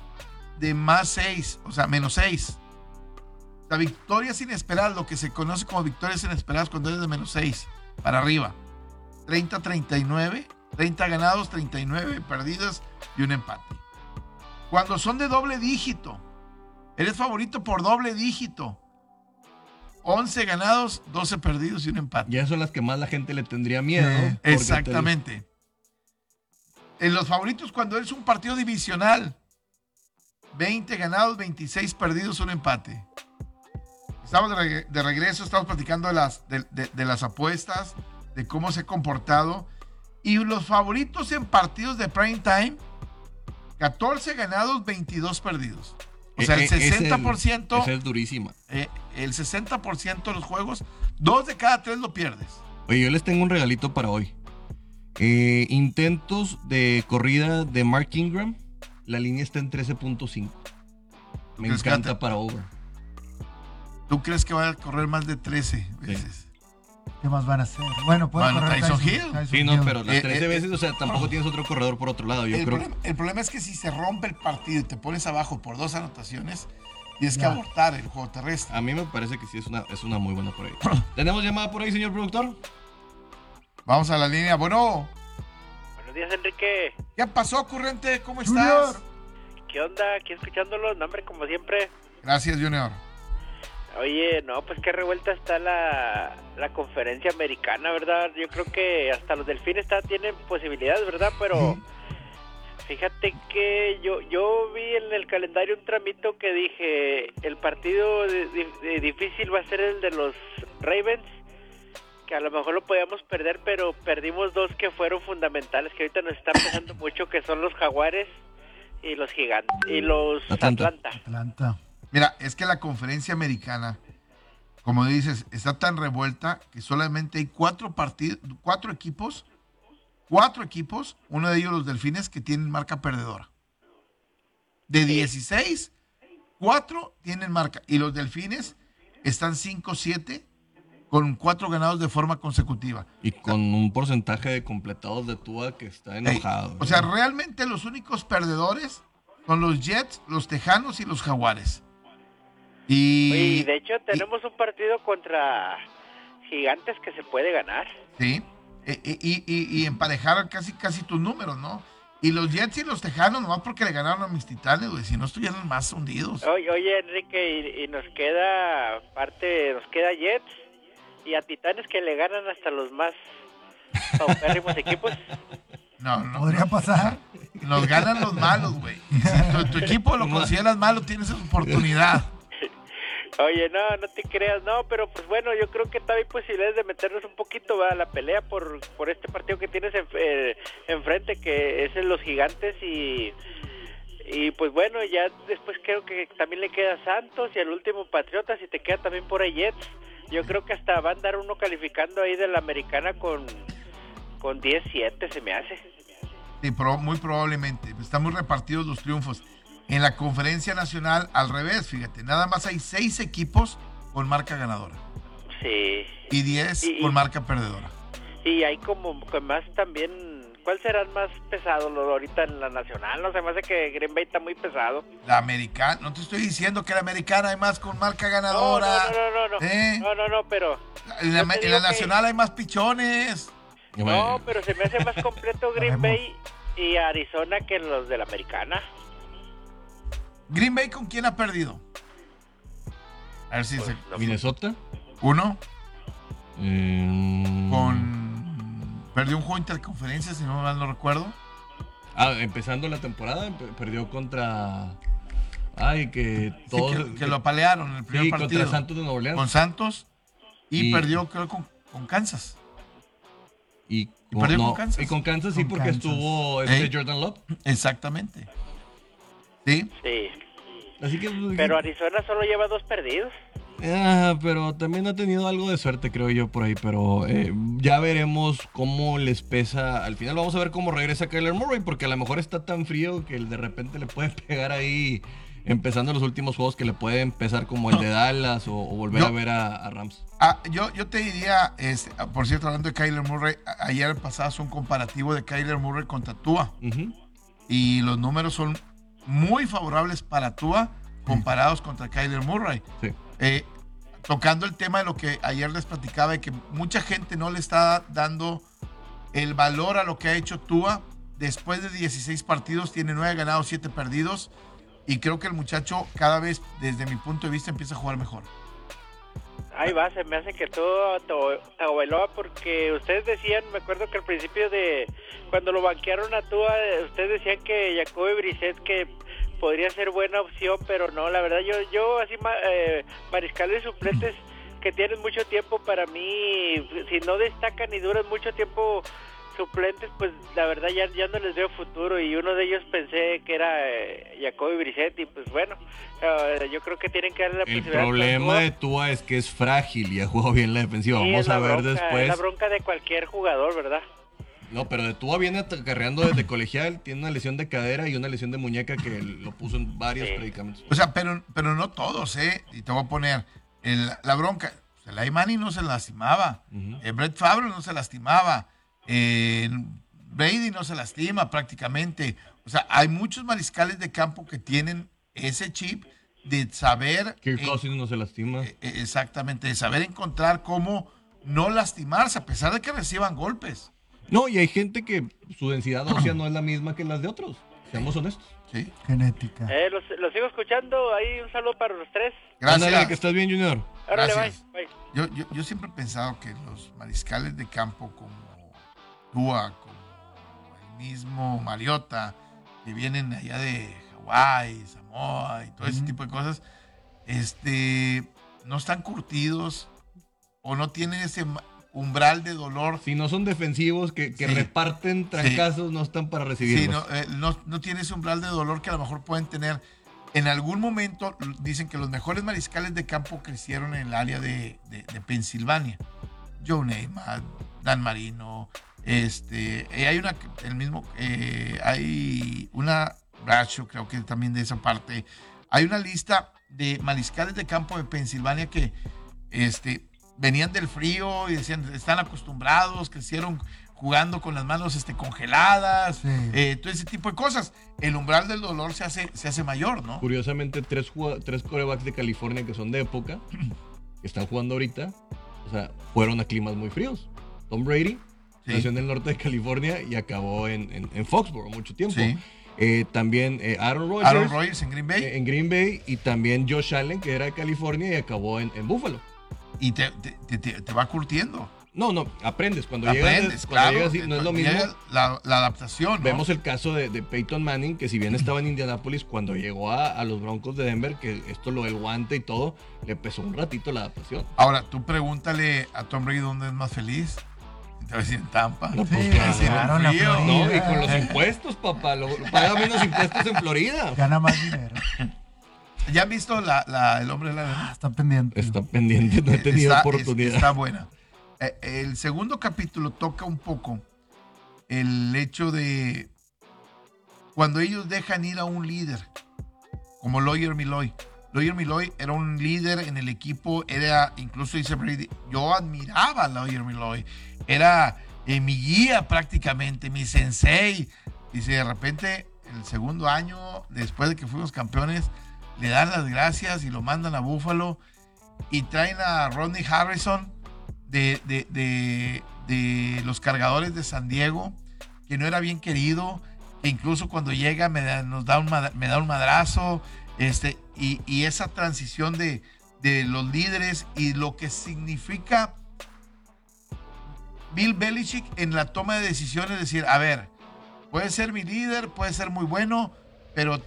de más 6, o sea, menos 6. La victorias inesperadas, lo que se conoce como victorias inesperadas cuando es de menos 6 para arriba. 30-39, 30 ganados, 39 perdidas y un empate. Cuando son de doble dígito, eres favorito por doble dígito. 11 ganados, 12 perdidos y un empate. Ya son las que más la gente le tendría miedo. Eh, Exactamente. En los favoritos cuando es un partido divisional. 20 ganados, 26 perdidos, un empate. Estamos de, reg- de regreso, estamos platicando de las, de, de- de las apuestas, de cómo se ha comportado. Y los favoritos en partidos de prime time, 14 ganados, 22 perdidos. O sea, el Eh, eh, ese 60%, Esa es durísima. eh, el 60% de los juegos, dos de cada tres lo pierdes. Oye, yo les tengo un regalito para hoy. Eh, intentos de corrida de Mark Ingram. La línea está en 13.5. Me encanta te- para over. ¿Tú crees que va a correr más de 13 veces? ¿Qué más van a hacer? Bueno, puede Bueno, correr Tyson Hill. Sí, no, Hill. pero las Eh, 13 eh, veces, o sea, tampoco tienes otro corredor por otro lado. Yo El creo problema, el problema es que si se rompe el partido y te pones abajo por dos anotaciones, tienes que abortar el juego terrestre. A mí me parece que sí es una, es una muy buena por ahí. ¿Tenemos llamada por ahí, señor productor? Vamos a la línea. Bueno, Buenos días, Enrique. ¿qué pasó, ocurrente? ¿Cómo Junior. estás? ¿Qué onda? Aquí escuchándolo, no, hombre, como siempre. Gracias, Junior. Oye, no, pues qué revuelta está la, la conferencia americana, ¿verdad? Yo creo que hasta los delfines está, tienen posibilidades, ¿verdad? Pero fíjate que yo yo vi en el calendario un tramito que dije, el partido de- de- de difícil va a ser el de los Ravens, que a lo mejor lo podíamos perder, pero perdimos dos que fueron fundamentales, que ahorita nos están pesando mucho, que son los Jaguares y los Gigantes, y los Atlanta. Atlanta. Atlanta. Mira, es que la conferencia americana, como dices, está tan revuelta que solamente hay cuatro partidos, cuatro equipos, cuatro equipos, uno de ellos los delfines, que tienen marca perdedora. De 16, cuatro tienen marca. Y los delfines están 5-7 con cuatro ganados de forma consecutiva. Y con un porcentaje de completados de Tua que está Ey, enojado. o sea, realmente los únicos perdedores son los Jets, los Tejanos y los Jaguares. Y, Oye, de hecho tenemos un partido contra Gigantes que se puede ganar. sí, e- e- y, y- y emparejaron casi casi tus números, ¿no? Y los Jets y los Tejanos, nomás porque le ganaron a mis titanes, güey, si no estuvieran más hundidos. Oye, oye Enrique, y, y nos queda parte, nos queda Jets y a Titanes que le ganan hasta los más paupérrimos equipos. No, no. ¿Podría pasar? Nos ganan los malos, güey. Si tu, tu equipo lo consideras malo, tienes esa oportunidad. Oye, no, no te creas, no, pero pues bueno, yo creo que todavía hay posibilidades de meternos un poquito ¿va? a la pelea por, por este partido que tienes en, eh, enfrente, que es en los gigantes y, y pues bueno, ya después creo que también le queda Santos y al último Patriotas y te queda también por ahí Jets. Yo creo que hasta va a andar uno calificando ahí de la americana con, con 10-7, se me hace. Sí, pro- muy probablemente. Están muy repartidos los triunfos. En la conferencia nacional, al revés, fíjate, nada más hay seis equipos con marca ganadora Sí. y diez Y- y- con marca perdedora. Y hay como que más también, ¿cuál será el más pesado lo ahorita en la nacional? No se me hace que Green Bay está muy pesado. La americana, no te estoy diciendo que la americana hay más con marca No, no, ganadora. no, no, no, no, ¿Eh? no, no, no, pero En la, en que- nacional hay más pichones. no, pero se me hace más completo Green. Bay y Arizona que los de la americana. Green Bay con quién ha perdido? A ver si Pues, se- no, Minnesota. uno Mm. con perdió un juego interconferencia, si no mal no recuerdo. Ah, empezando la temporada, perdió contra. Ay, que Sí, todos. que, que lo apalearon en el primer sí, partido. contra Santos de Nueva Orleans. con Santos y, Y- perdió creo con, con Kansas. Y Y perdió No, con Kansas. Y con Kansas sí, Con porque Kansas. estuvo este. Jordan Love. Exactamente. Sí. Sí. Así que. pues, Pero Arizona solo lleva dos perdidos. Ah, pero también ha tenido algo de suerte, creo yo, por ahí. Pero eh, ya veremos cómo les pesa. Al final vamos a ver cómo regresa Kyler Murray, porque a lo mejor está tan frío que de repente le puede pegar ahí, empezando los últimos juegos, que le puede empezar como el de Dallas o, o volver Yo- a ver a, a Rams. Ah, yo, yo te diría, este, ah, por cierto, hablando de Kyler Murray, ayer pasabas un comparativo de Kyler Murray contra Tua. Ujú. Y los números son muy favorables para Tua comparados contra Kyler Murray. Sí. Eh, tocando el tema de lo que ayer les platicaba, de que mucha gente no le está dando el valor a lo que ha hecho Tua. Después de 16 partidos, tiene 9 ganados, 7 perdidos. Y creo que el muchacho cada vez, desde mi punto de vista, empieza a jugar mejor. Ahí va, se me hace que todo to- Tagovailoa porque ustedes decían, me acuerdo que al principio de cuando lo banquearon a Tua, eh, ustedes decían que Jacoby Brissett que podría ser buena opción, pero no, la verdad yo yo así ma- eh, mariscales suplentes que tienen mucho tiempo para mí, si no destacan y duran mucho tiempo suplentes, pues la verdad ya, ya no les veo futuro y uno de ellos pensé que era eh, Jacoby Brissett y pues bueno, eh, yo creo que tienen que darle la El problema de Tua es que es frágil y ha jugado bien la defensiva. Sí, Vamos a ver bronca, Es después. la bronca de cualquier jugador, ¿verdad? No, pero de Tua viene acarreando desde colegial. Tiene una lesión de cadera y una lesión de muñeca que lo puso en varios Sí. predicamentos. O sea, pero, pero no todos, ¿eh? Y te voy a poner el- la bronca. El Aymani no se lastimaba. Eh, Brett Favre no se lastimaba. Eh, Brady no se lastima prácticamente. O sea, hay muchos mariscales de campo que tienen ese chip de saber. En- Cousins no se lastima. eh, eh, exactamente, de saber encontrar cómo no lastimarse, a pesar de que reciban golpes. No, y hay gente que su densidad ósea no es la misma que las de otros. Seamos honestos. Sí. Genética. Eh, los, los sigo escuchando. Ahí un saludo para los tres. Gracias. Ándale, que estás bien, Junior. Órale, Gracias. bye. bye. Yo, yo, yo siempre he pensado que los mariscales de campo como Tua, como el mismo Mariota, que vienen allá de Hawái, Samoa y todo ese tipo de cosas, este, no están curtidos o no tienen ese umbral de dolor. Si no son defensivos que, que Sí. reparten trancazos, no están para Sí, recibirlos. no, eh, no, no tiene ese umbral de dolor que a lo mejor pueden tener. En algún momento dicen que los mejores mariscales de campo crecieron en el área de, de- de Pensilvania. Joe Namath, Dan Marino, este, eh, hay una, el mismo, eh, hay una, Bradshaw creo que también de esa parte, hay una lista de mariscales de campo de Pensilvania que, este, venían del frío y decían, están acostumbrados, crecieron jugando con las manos este, congeladas, Sí. eh, todo ese tipo de cosas. El umbral del dolor se hace, se hace mayor, ¿no? Curiosamente, tres, tres corebacks de California que son de época, que están jugando ahorita, o sea, fueron a climas muy fríos. Tom Brady Sí. nació en el norte de California y acabó en, en, en Foxborough mucho tiempo. Sí. Eh, también eh, Aaron Rodgers Aaron Rodgers en Green Bay. eh, en Green Bay y también Josh Allen, que era de California y acabó en, en Buffalo. Y te, te- te- te- va curtiendo. No, no, aprendes. Cuando llegas, Aprendes, cuando claro. llegas, no es lo mismo. La, la adaptación. ¿no? Vemos el caso de, de Peyton Manning, que si bien estaba en Indianapolis, cuando llegó a, a los Broncos de Denver, que esto lo del guante y todo, le pesó un ratito la adaptación. Ahora, tú pregúntale a Tom Brady dónde es más feliz. Te va a decir en Tampa. No, Sí, pues, en. No, y con los impuestos, papá. Lo, paga menos impuestos en Florida. Gana más dinero. ¿Ya han visto la, la- el hombre de la Ah, está pendiente. Está pendiente, no he tenido Está- es- oportunidad. está buena. Eh, el segundo capítulo toca un poco el hecho de cuando ellos dejan ir a un líder, como Lawyer Miloy. Lawyer Miloy era un líder en el equipo, era, incluso dice Brady, yo admiraba a Lawyer Miloy, era eh, mi guía prácticamente, mi sensei. Dice, de repente, el segundo año, después de que fuimos campeones, le dan las gracias y lo mandan a Buffalo y traen a Rodney Harrison de, de- de- los cargadores de San Diego, que no era bien querido, que incluso cuando llega me da, nos da un, me da un madrazo, este, y, y esa transición de, de los líderes y lo que significa Bill Belichick en la toma de decisiones, decir, a ver, puede ser mi líder, puede ser muy bueno, pero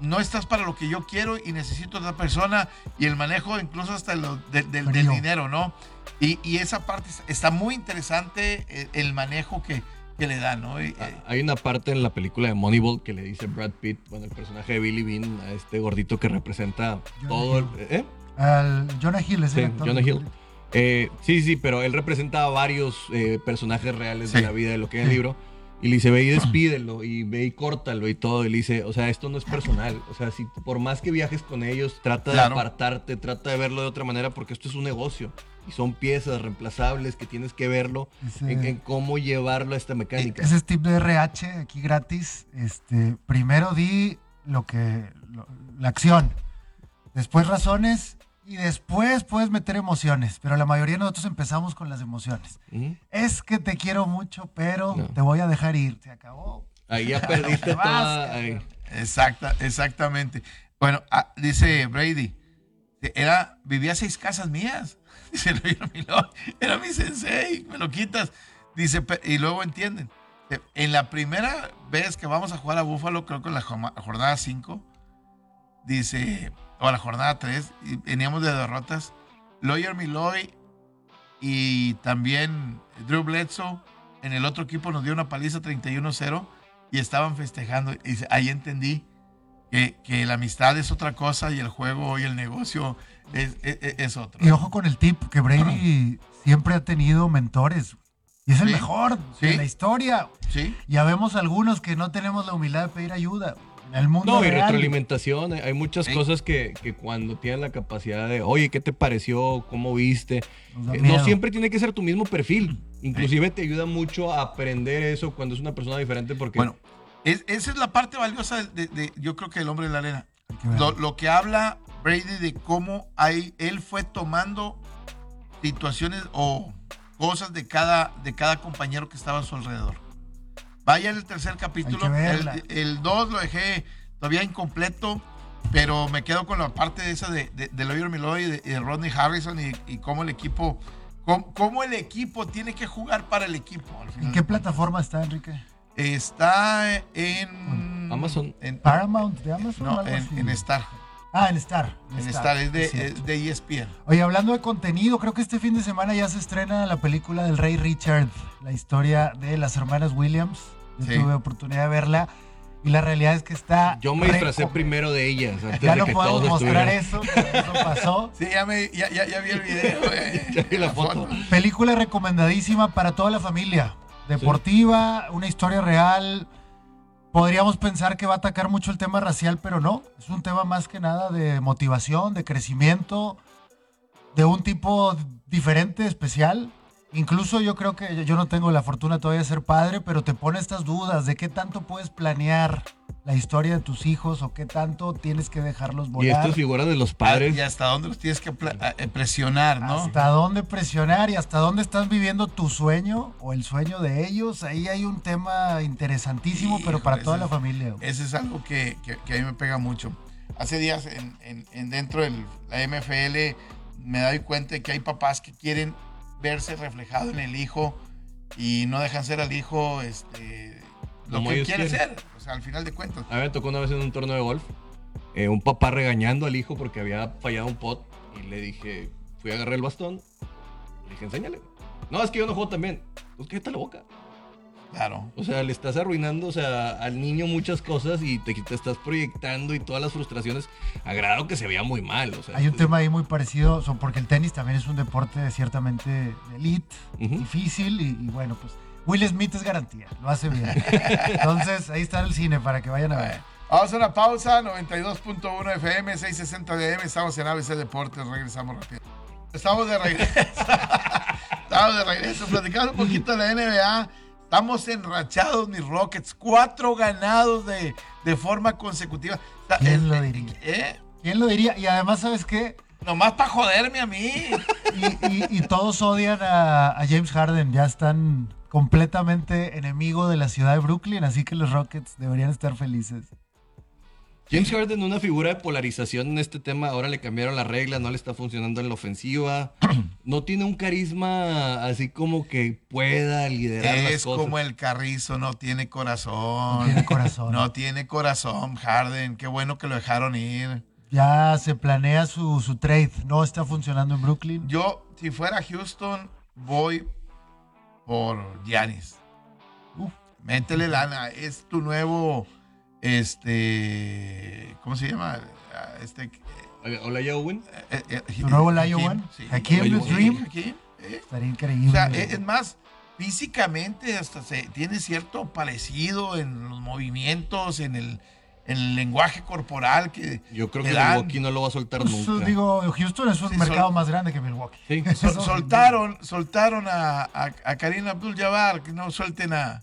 no estás para lo que yo quiero y necesito otra persona y el manejo incluso hasta lo de- del- dinero, ¿no? Y, y esa parte está- muy interesante eh, el manejo que, que le da, ¿no? Y, eh, Ah, Hay una parte en la película de Moneyball que le dice Brad Pitt, bueno, el personaje de Billy Bean, a este gordito que representa Jonah todo el... ¿eh? Al Jonah Hill es Sí, el actor. Jonah Hill. Eh, sí, sí, pero él representa a varios eh, personajes reales de Sí. la vida, de lo que es el libro. Y le dice, ve y despídelo, y ve y córtalo y todo. Y le dice, o sea, esto no es personal. O sea, si por más que viajes con ellos, trata Claro. de apartarte, trata de verlo de otra manera, porque esto es un negocio. Y son piezas reemplazables que tienes que verlo Ese- en, en cómo llevarlo a esta mecánica. Ese es tip de RH aquí gratis. Este, primero di lo que lo- la acción, después razones y después puedes meter emociones. Pero la mayoría de nosotros empezamos con las emociones. Es que te quiero mucho, pero No. te voy a dejar ir. Se acabó. Ahí ya perdiste toda... ahí. Exacta, exactamente. Bueno, ah, dice Brady, era, vivía seis casas mías. Dice, era mi sensei, me lo quitas. Dice, y luego entienden. eh, En la primera vez que vamos a jugar a Búfalo, creo que en la jornada 5, dice, o la jornada 3, y veníamos de derrotas. Lawyer Miloy y también Drew Bledsoe en el otro equipo nos dio una paliza 31-0 y estaban festejando. Y ahí entendí que, que la amistad es otra cosa y el juego y el negocio es, es, es otro. Y ojo con el tip, que Brady siempre ha tenido mentores. Y es el Sí, mejor sí. de la historia. ¿Sí? Ya vemos algunos que no tenemos la humildad de pedir ayuda. En el mundo No, y real, retroalimentación. Hay hay muchas Sí. cosas que, que cuando tienes la capacidad de, oye, ¿qué te pareció? ¿Cómo viste? Eh, no siempre tiene que ser tu mismo perfil. Inclusive te ayuda mucho a aprender eso cuando es una persona diferente porque... Bueno, es- esa es la parte valiosa de, de- de- yo creo que el hombre de la arena. Lo que habla Brady de cómo hay, él fue tomando situaciones o cosas de cada, de cada compañero que estaba a su alrededor. Vaya el tercer capítulo. El, el 2 lo dejé todavía incompleto, pero me quedo con la parte de esa de, de, de Lawyer y de, de Rodney Harrison y, y cómo el equipo, cómo, cómo el equipo tiene que jugar para el equipo. al final ¿En qué plataforma está, Enrique? Está en Amazon. En, Paramount de Amazon. o no, algo en, así? en Star. Ah, en Star. En Star, es de, es de ESPN. Oye, hablando de contenido, creo que este fin de semana ya se estrena la película del Rey Richard, la historia de las hermanas Williams. Yo Sí. tuve oportunidad de verla y la realidad es que está. Yo me disfracé primero de ellas antes Ya de no que podemos todos mostrar estuvieran. eso, eso pasó. Sí, ya, me, ya, ya, ya vi el video. eh. Ya vi la foto. Película recomendadísima para toda la familia. Deportiva, una historia real. Podríamos pensar que va a atacar mucho el tema racial, pero no. Es un tema más que nada de motivación, de crecimiento, de un tipo diferente, especial. Incluso yo creo que yo no tengo la fortuna todavía de ser padre, pero te pone estas dudas de qué tanto puedes planear la historia de tus hijos o qué tanto tienes que dejarlos Y volar. estas figuras de los padres. Y hasta dónde los tienes que eh, presionar, ¿no? Hasta dónde presionar y hasta dónde estás viviendo tu sueño o el sueño de ellos. Ahí hay un tema interesantísimo, pero para toda ese- la familia. Ese es algo que, que- que a mí me pega mucho. Hace días en, en- en dentro de la MFL me doy cuenta de que hay papás que quieren verse reflejado en el hijo y no dejan ser al hijo este, lo Como que quiere quieren. ser. O sea, al final de cuentas. A mí me tocó una vez en un torneo de golf, eh, un papá regañando al hijo porque había fallado un pot y le dije, fui a agarrar el bastón, le dije, enséñale. No, es que yo no juego también. Pues cállate la boca. Claro. O sea, le estás arruinando, o sea, al niño muchas cosas y te, te estás proyectando y todas las frustraciones a grado que se veía muy mal. O sea, Hay un tema ahí muy parecido, so- porque el tenis también es un deporte ciertamente de elite, difícil y, y bueno, pues Will Smith es garantía, lo hace bien. Entonces ahí está el cine para que vayan a ver. Vamos a una pausa, 92.1 FM, 660 DM, estamos en ABC Deportes, regresamos rápido. Estamos de regreso. estamos de regreso, platicando un poquito de la NBA. Estamos enrachados, mis Rockets, cuatro ganados de, de forma consecutiva. ¿Quién lo diría? ¿eh? ¿Quién lo diría? Y además, ¿sabes qué? Nomás para joderme a mí. Y, y- y todos odian a, a James Harden, ya están completamente enemigo de la ciudad de Brooklyn, así que los Rockets deberían estar felices. James Harden, una figura de polarización en este tema, ahora le cambiaron las reglas, no le está funcionando en la ofensiva, no tiene un carisma así como que pueda liderar las Es cosas. como el carrizo, no tiene corazón. No tiene corazón. No tiene corazón, Harden. Qué bueno que lo dejaron ir. Ya se planea su, su trade. No está funcionando en Brooklyn. Yo, si fuera Houston, voy por Giannis. Uf. Métele lana. Es tu nuevo, este, ¿cómo se llama? Ah, Este, Hola, Owen. eh, eh, ¿Tu nuevo sí. Hakeem the Sí, Dream. Eh. Estaría O increíble. sea, es es más, físicamente hasta se tiene cierto parecido en los movimientos, en el, en el lenguaje corporal que Yo creo que dan. Milwaukee no lo va a soltar Pues, nunca. digo, Houston es un Sí, mercado sol- más grande que Milwaukee. Sí. Sol- Eso- soltaron, soltaron a, a, a Karim Abdul-Jabbar, que no suelten a,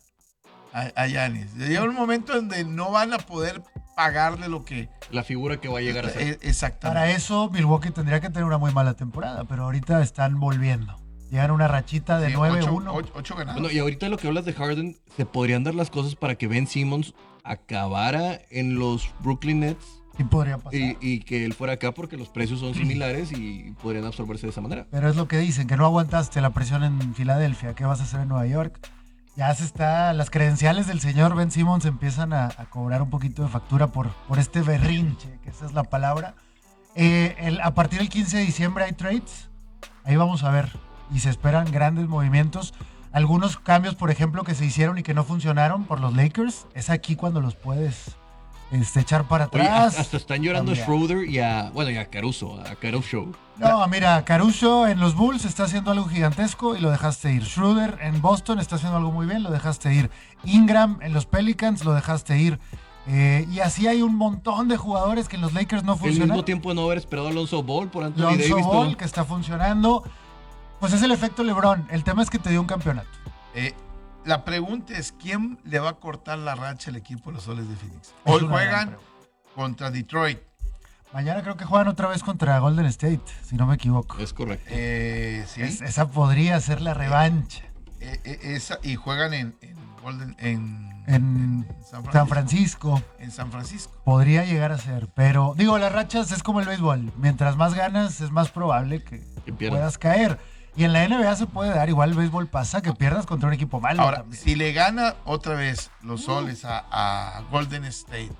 a, Giannis. Llega un momento donde no van a poder pagarle lo que... La figura que va a llegar a ser. eh, Exactamente. Para eso, Milwaukee tendría que tener una muy mala temporada, pero ahorita están volviendo. Llegan una rachita de Sí, 9-1. ocho- ocho- ocho ganados. Bueno, y ahorita lo que hablas de Harden, se podrían dar las cosas para que Ben Simmons acabara en los Brooklyn Nets Sí podría pasar. y, y que él fuera acá porque los precios son similares y podrían absorberse de esa manera. Pero es lo que dicen, que no aguantaste la presión en Filadelfia. ¿Qué vas a hacer en Nueva York? Ya se está, las credenciales del señor Ben Simmons empiezan a, cobrar un poquito de factura por, por este berrinche, que esa es la palabra. Eh, el- a partir del 15 de diciembre hay trades. Ahí vamos a ver. Y se esperan grandes movimientos. Algunos cambios, por ejemplo, que se hicieron y que no funcionaron por los Lakers. Es aquí cuando los puedes este, echar para atrás. hasta, hasta están llorando a. Schroeder y a, bueno, y a Caruso, a Caruso. No, mira, Caruso en los Bulls está haciendo algo gigantesco y lo dejaste ir. Schroeder en Boston está haciendo algo muy bien, lo dejaste ir. Ingram en los Pelicans lo dejaste ir. Eh, y así hay un montón de jugadores que en los Lakers no El funcionan. mismo tiempo de no haber esperado a Alonso Ball por Anthony Davis. Ball pero- que está funcionando. Pues es el efecto LeBron. El tema es que te dio un campeonato. Eh, la pregunta es, ¿quién le va a cortar la racha al equipo de los Soles de Phoenix? Hoy juegan contra Detroit. Mañana creo que juegan otra vez contra Golden State, si no me equivoco. Es correcto. Eh, sí. Es- esa podría ser la revancha. Eh, eh, esa- y juegan en, en Golden- en, En San San Francisco. En San Francisco. Podría llegar a ser, pero digo, las rachas es como el béisbol. Mientras más ganas, es más probable que Que pierdas. puedas caer. Y en la NBA se puede dar, igual el béisbol pasa que pierdas contra un equipo malo. Ahora, también. si le gana otra vez los soles a, a Golden State,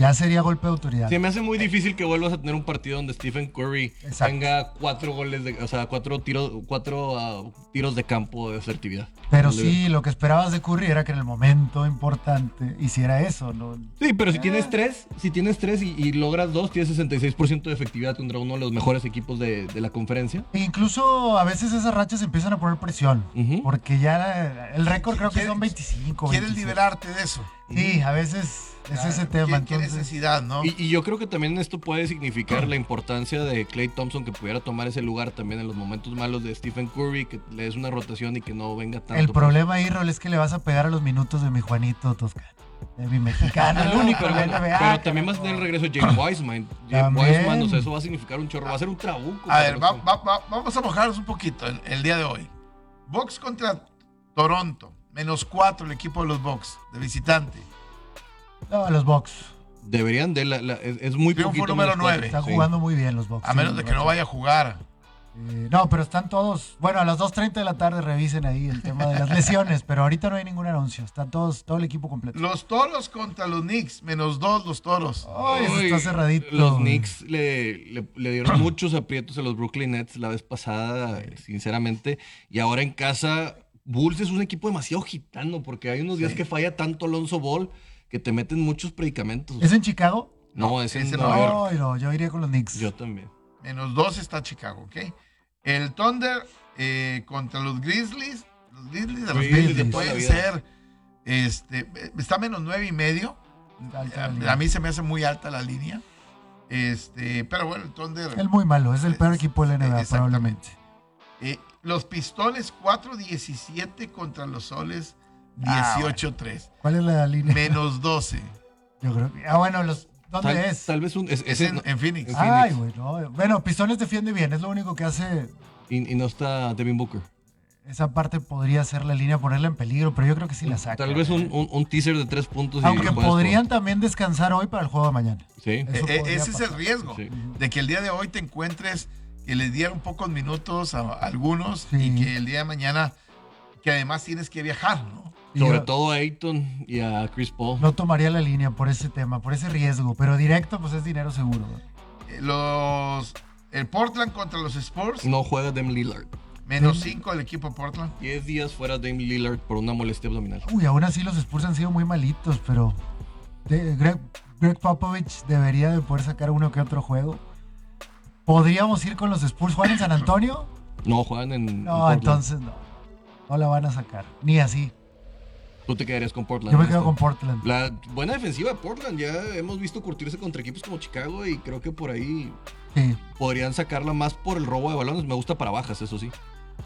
Ya sería golpe de autoridad. Se me hace muy difícil que vuelvas a tener un partido donde Stephen Curry Exacto. tenga cuatro goles, de, o sea, cuatro tiros, cuatro ah, tiros de campo de asertividad. Pero sí, lo que esperabas de Curry era que en el momento importante hiciera eso, ¿no? Sí, pero si Ah. tienes tres, si tienes tres y, y logras dos, tienes 66% de efectividad contra uno de los mejores equipos de, de la conferencia. E incluso a veces esas rachas empiezan a poner presión. Porque ya el récord creo que ¿Quieres- son 25. ¿quieres 26. liberarte de eso? Sí, a veces es ese ¿Qué- tema. ¿Qué, entonces, necesidad, no? Y, y yo creo que también esto puede significar la importancia de Clay Thompson que pudiera tomar ese lugar también en los momentos malos de Stephen Curry, que le des una rotación y que no venga tanto. El pues. problema ahí, Rol, es que le vas a pegar a los minutos de mi Juanito Toscano. De mi mexicano, el único pero, NBA. pero también vas a tener el regreso de James Wiseman. James. Wiseman, o sea, eso va a significar un chorro, va a ser un trabuco. A ver, para va- los- va- va- vamos a mojarnos un poquito el, el día de hoy. Bucks contra Toronto. Menos cuatro el equipo de los Bucks, de visitante. No, los Bucks. Deberían de la, la- es, es muy Triunfo poquito. número menos cuatro, nueve. Están sí. jugando muy bien los Bucks. A menos de que no vaya a jugar. Eh, no, pero están todos. Bueno, a las 2.30 de la tarde revisen ahí el tema de las lesiones, pero ahorita no hay ningún anuncio. Están todos, todo el equipo completo. Los toros contra los Knicks. Menos dos los toros. Ay, Uy, está cerradito. Los Knicks le, le- le dieron muchos aprietos a los Brooklyn Nets la vez pasada, sinceramente. Y ahora en casa, Bulls es un equipo demasiado gitano porque hay unos días Sí. que falla tanto Alonso Ball que te meten muchos predicamentos. ¿Es en Chicago? no, es en Nueva no. York. No, yo iría con los Knicks. Yo también. Menos dos está Chicago, ¿ok? El Thunder eh, contra los Grizzlies. Los Grizzlies de Grizzlies toda la pueden ser. Este, está menos nueve y medio. A, a mí se me hace muy alta la línea. Este, pero bueno, el Thunder. El muy malo, es el peor equipo de la NBA, probablemente. Eh, los Pistones 4-17 contra los Soles Ah, 18-3. ¿Cuál es la línea? Menos 12. Yo creo que. Ah, bueno, los, ¿dónde Tal, es? tal vez un. es- en, Phoenix. en Ay, Phoenix. güey, no. Bueno, Pistones defiende bien, es lo único que hace. y, y no está Devin Booker. Esa parte podría ser la línea, ponerla en peligro, pero yo creo que sí la saca. Tal vez un, un- un teaser de tres puntos. y Aunque podrían también descansar hoy para el juego de mañana. Sí. Eh, podría ese es el riesgo. Sí. De que el día de hoy te encuentres que les dieron pocos minutos a algunos Sí. y que el día de mañana, que además tienes que viajar, ¿no? Sobre yo todo a Ayton y a Chris Paul. No tomaría la línea por ese tema, por ese riesgo, pero directo pues es dinero seguro. Eh, Los, el Portland contra los Spurs, No juega Dame Lillard. menos 5 el equipo Portland. 10 días fuera Dame Lillard por una molestia abdominal. Uy, aún así los Spurs han sido muy malitos, pero de- Greg, Greg Popovich debería de poder sacar uno que otro juego. ¿Podríamos ir con los Spurs? ¿Juegan en San Antonio? No, juegan en. No, entonces no. No la van a sacar. Ni así. Tú te quedarías con Portland. Yo me quedo con Portland. La buena defensiva de Portland. Ya hemos visto curtirse contra equipos como Chicago y creo que por ahí Sí. podrían sacarla más por el robo de balones. Me gusta para bajas, eso sí.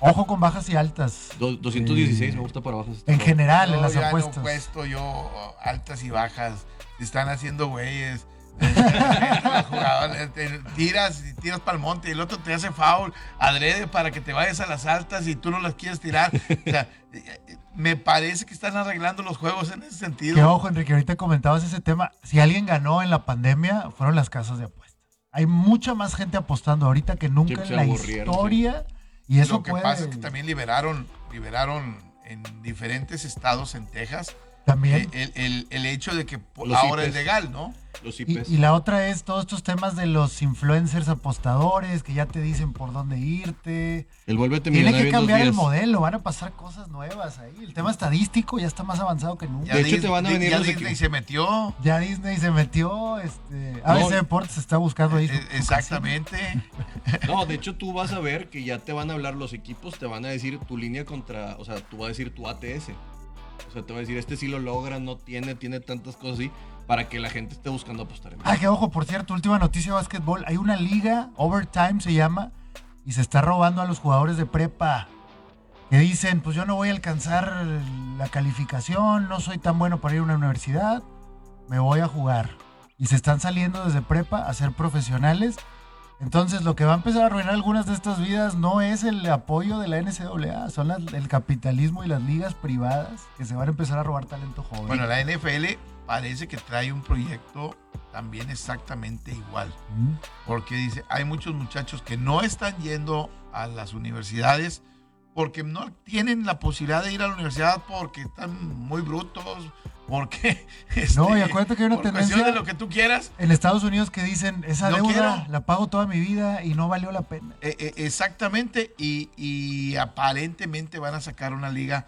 Ojo con bajas y altas. Do- 216 Eh, me gusta para bajas. En general, en las ya no he apuestas. puesto yo oh, altas y bajas. Están haciendo güeyes. Te tiras y tiras para el monte y el otro te hace foul adrede para que te vayas a las altas y tú no las quieres tirar. O sea, eh, me parece que están arreglando los juegos en ese sentido. Que ojo, Enrique, ahorita comentabas ese tema. Si alguien ganó en la pandemia, fueron las casas de apuestas. Hay mucha más gente apostando ahorita que nunca Sí, en la historia. Y eso Lo que puede pasa es que también liberaron, liberaron en diferentes estados en Texas también. eh, el, el- el hecho de que Los ahora es legal, ¿no? Los Y, IPs. y la otra es todos estos temas de los influencers apostadores que ya te dicen por dónde irte. el vuélvete Tiene que cambiar el modelo, van a pasar cosas nuevas ahí. El tema estadístico ya está más avanzado que nunca. Ya De hecho, Dis- te van a venir ya los Disney se metió. Ya Disney se metió, este, ABC No. Deportes está buscando ahí. Eh, Exactamente. No, de hecho tú vas a ver que ya te van a hablar los equipos, te van a decir tu línea contra, o sea, tú vas a decir tu ATS. O sea, te va a decir, este sí lo logra, no tiene, tiene tantas cosas así, para que la gente esté buscando apostar en Ah, que ojo, por cierto, última noticia de básquetbol. Hay una liga, Overtime se llama, y se está robando a los jugadores de prepa. Que dicen, pues yo no voy a alcanzar la calificación, no soy tan bueno para ir a una universidad, me voy a jugar. Y se están saliendo desde prepa a ser profesionales. Entonces lo que va a empezar a arruinar algunas de estas vidas no es el apoyo de la NCAA, son las- el capitalismo y las ligas privadas que se van a empezar a robar talento joven. Bueno, la NFL parece que trae un proyecto también exactamente igual. Mm. Porque dice, hay muchos muchachos que no están yendo a las universidades porque no tienen la posibilidad de ir a la universidad porque están muy brutos, porque... No, y este, acuérdate que hay una tendencia- de lo que tú quieras. en Estados Unidos que dicen, esa No deuda quiero. la pago toda mi vida y no valió la pena. Eh, eh, exactamente, y, y aparentemente van a sacar una liga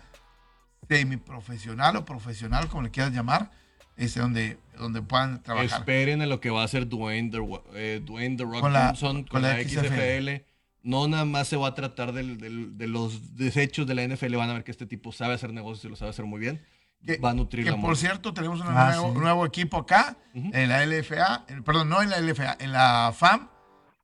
semiprofesional o profesional, como le quieras llamar, este, donde, donde puedan trabajar. Esperen a lo que va a hacer Dwayne The, eh, Dwayne The Rock Con la- Johnson con, con la, la XFL. No nada más se va a tratar del- del- de los desechos de la NFL. Van a ver que este tipo sabe hacer negocios y lo sabe hacer muy bien. Que- va a nutrir que la por moda. cierto, tenemos un Ah, nuevo, sí. nuevo equipo acá, Ujú. en la LFA, en- perdón, no en la LFA, en la FAM,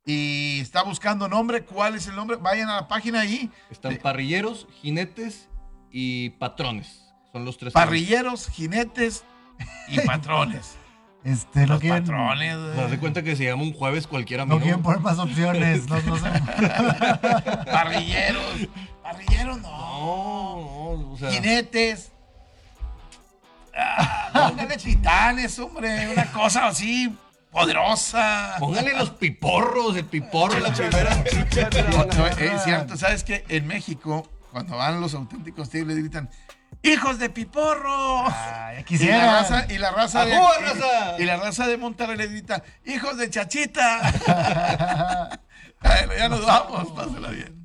y está buscando nombre. ¿Cuál es el nombre? Vayan a la página ahí. Están de- parrilleros, jinetes y patrones. Son los tres. Parrilleros, jinetes y patrones. Este, no Los quieren, patrones. Das de cuenta que se llama un jueves cualquiera no quieren poner más opciones. No, no sé. Parrilleros. Parrilleros no. No, no, o sea, Jinetes. Ah, póngale titanes, hombre. Una cosa así poderosa. póngale los piporros, el piporro, la primera. No, no, es cierto, ¿sabes qué? En México, cuando van los auténticos tigres, gritan, ¡Hijos de piporro! Ay, ya y la raza, y la raza de, ¡Ajúa, y- raza! y la raza de Monterrey le grita, ¡Hijos de chachita! bueno, ya nos vamos, pásela bien.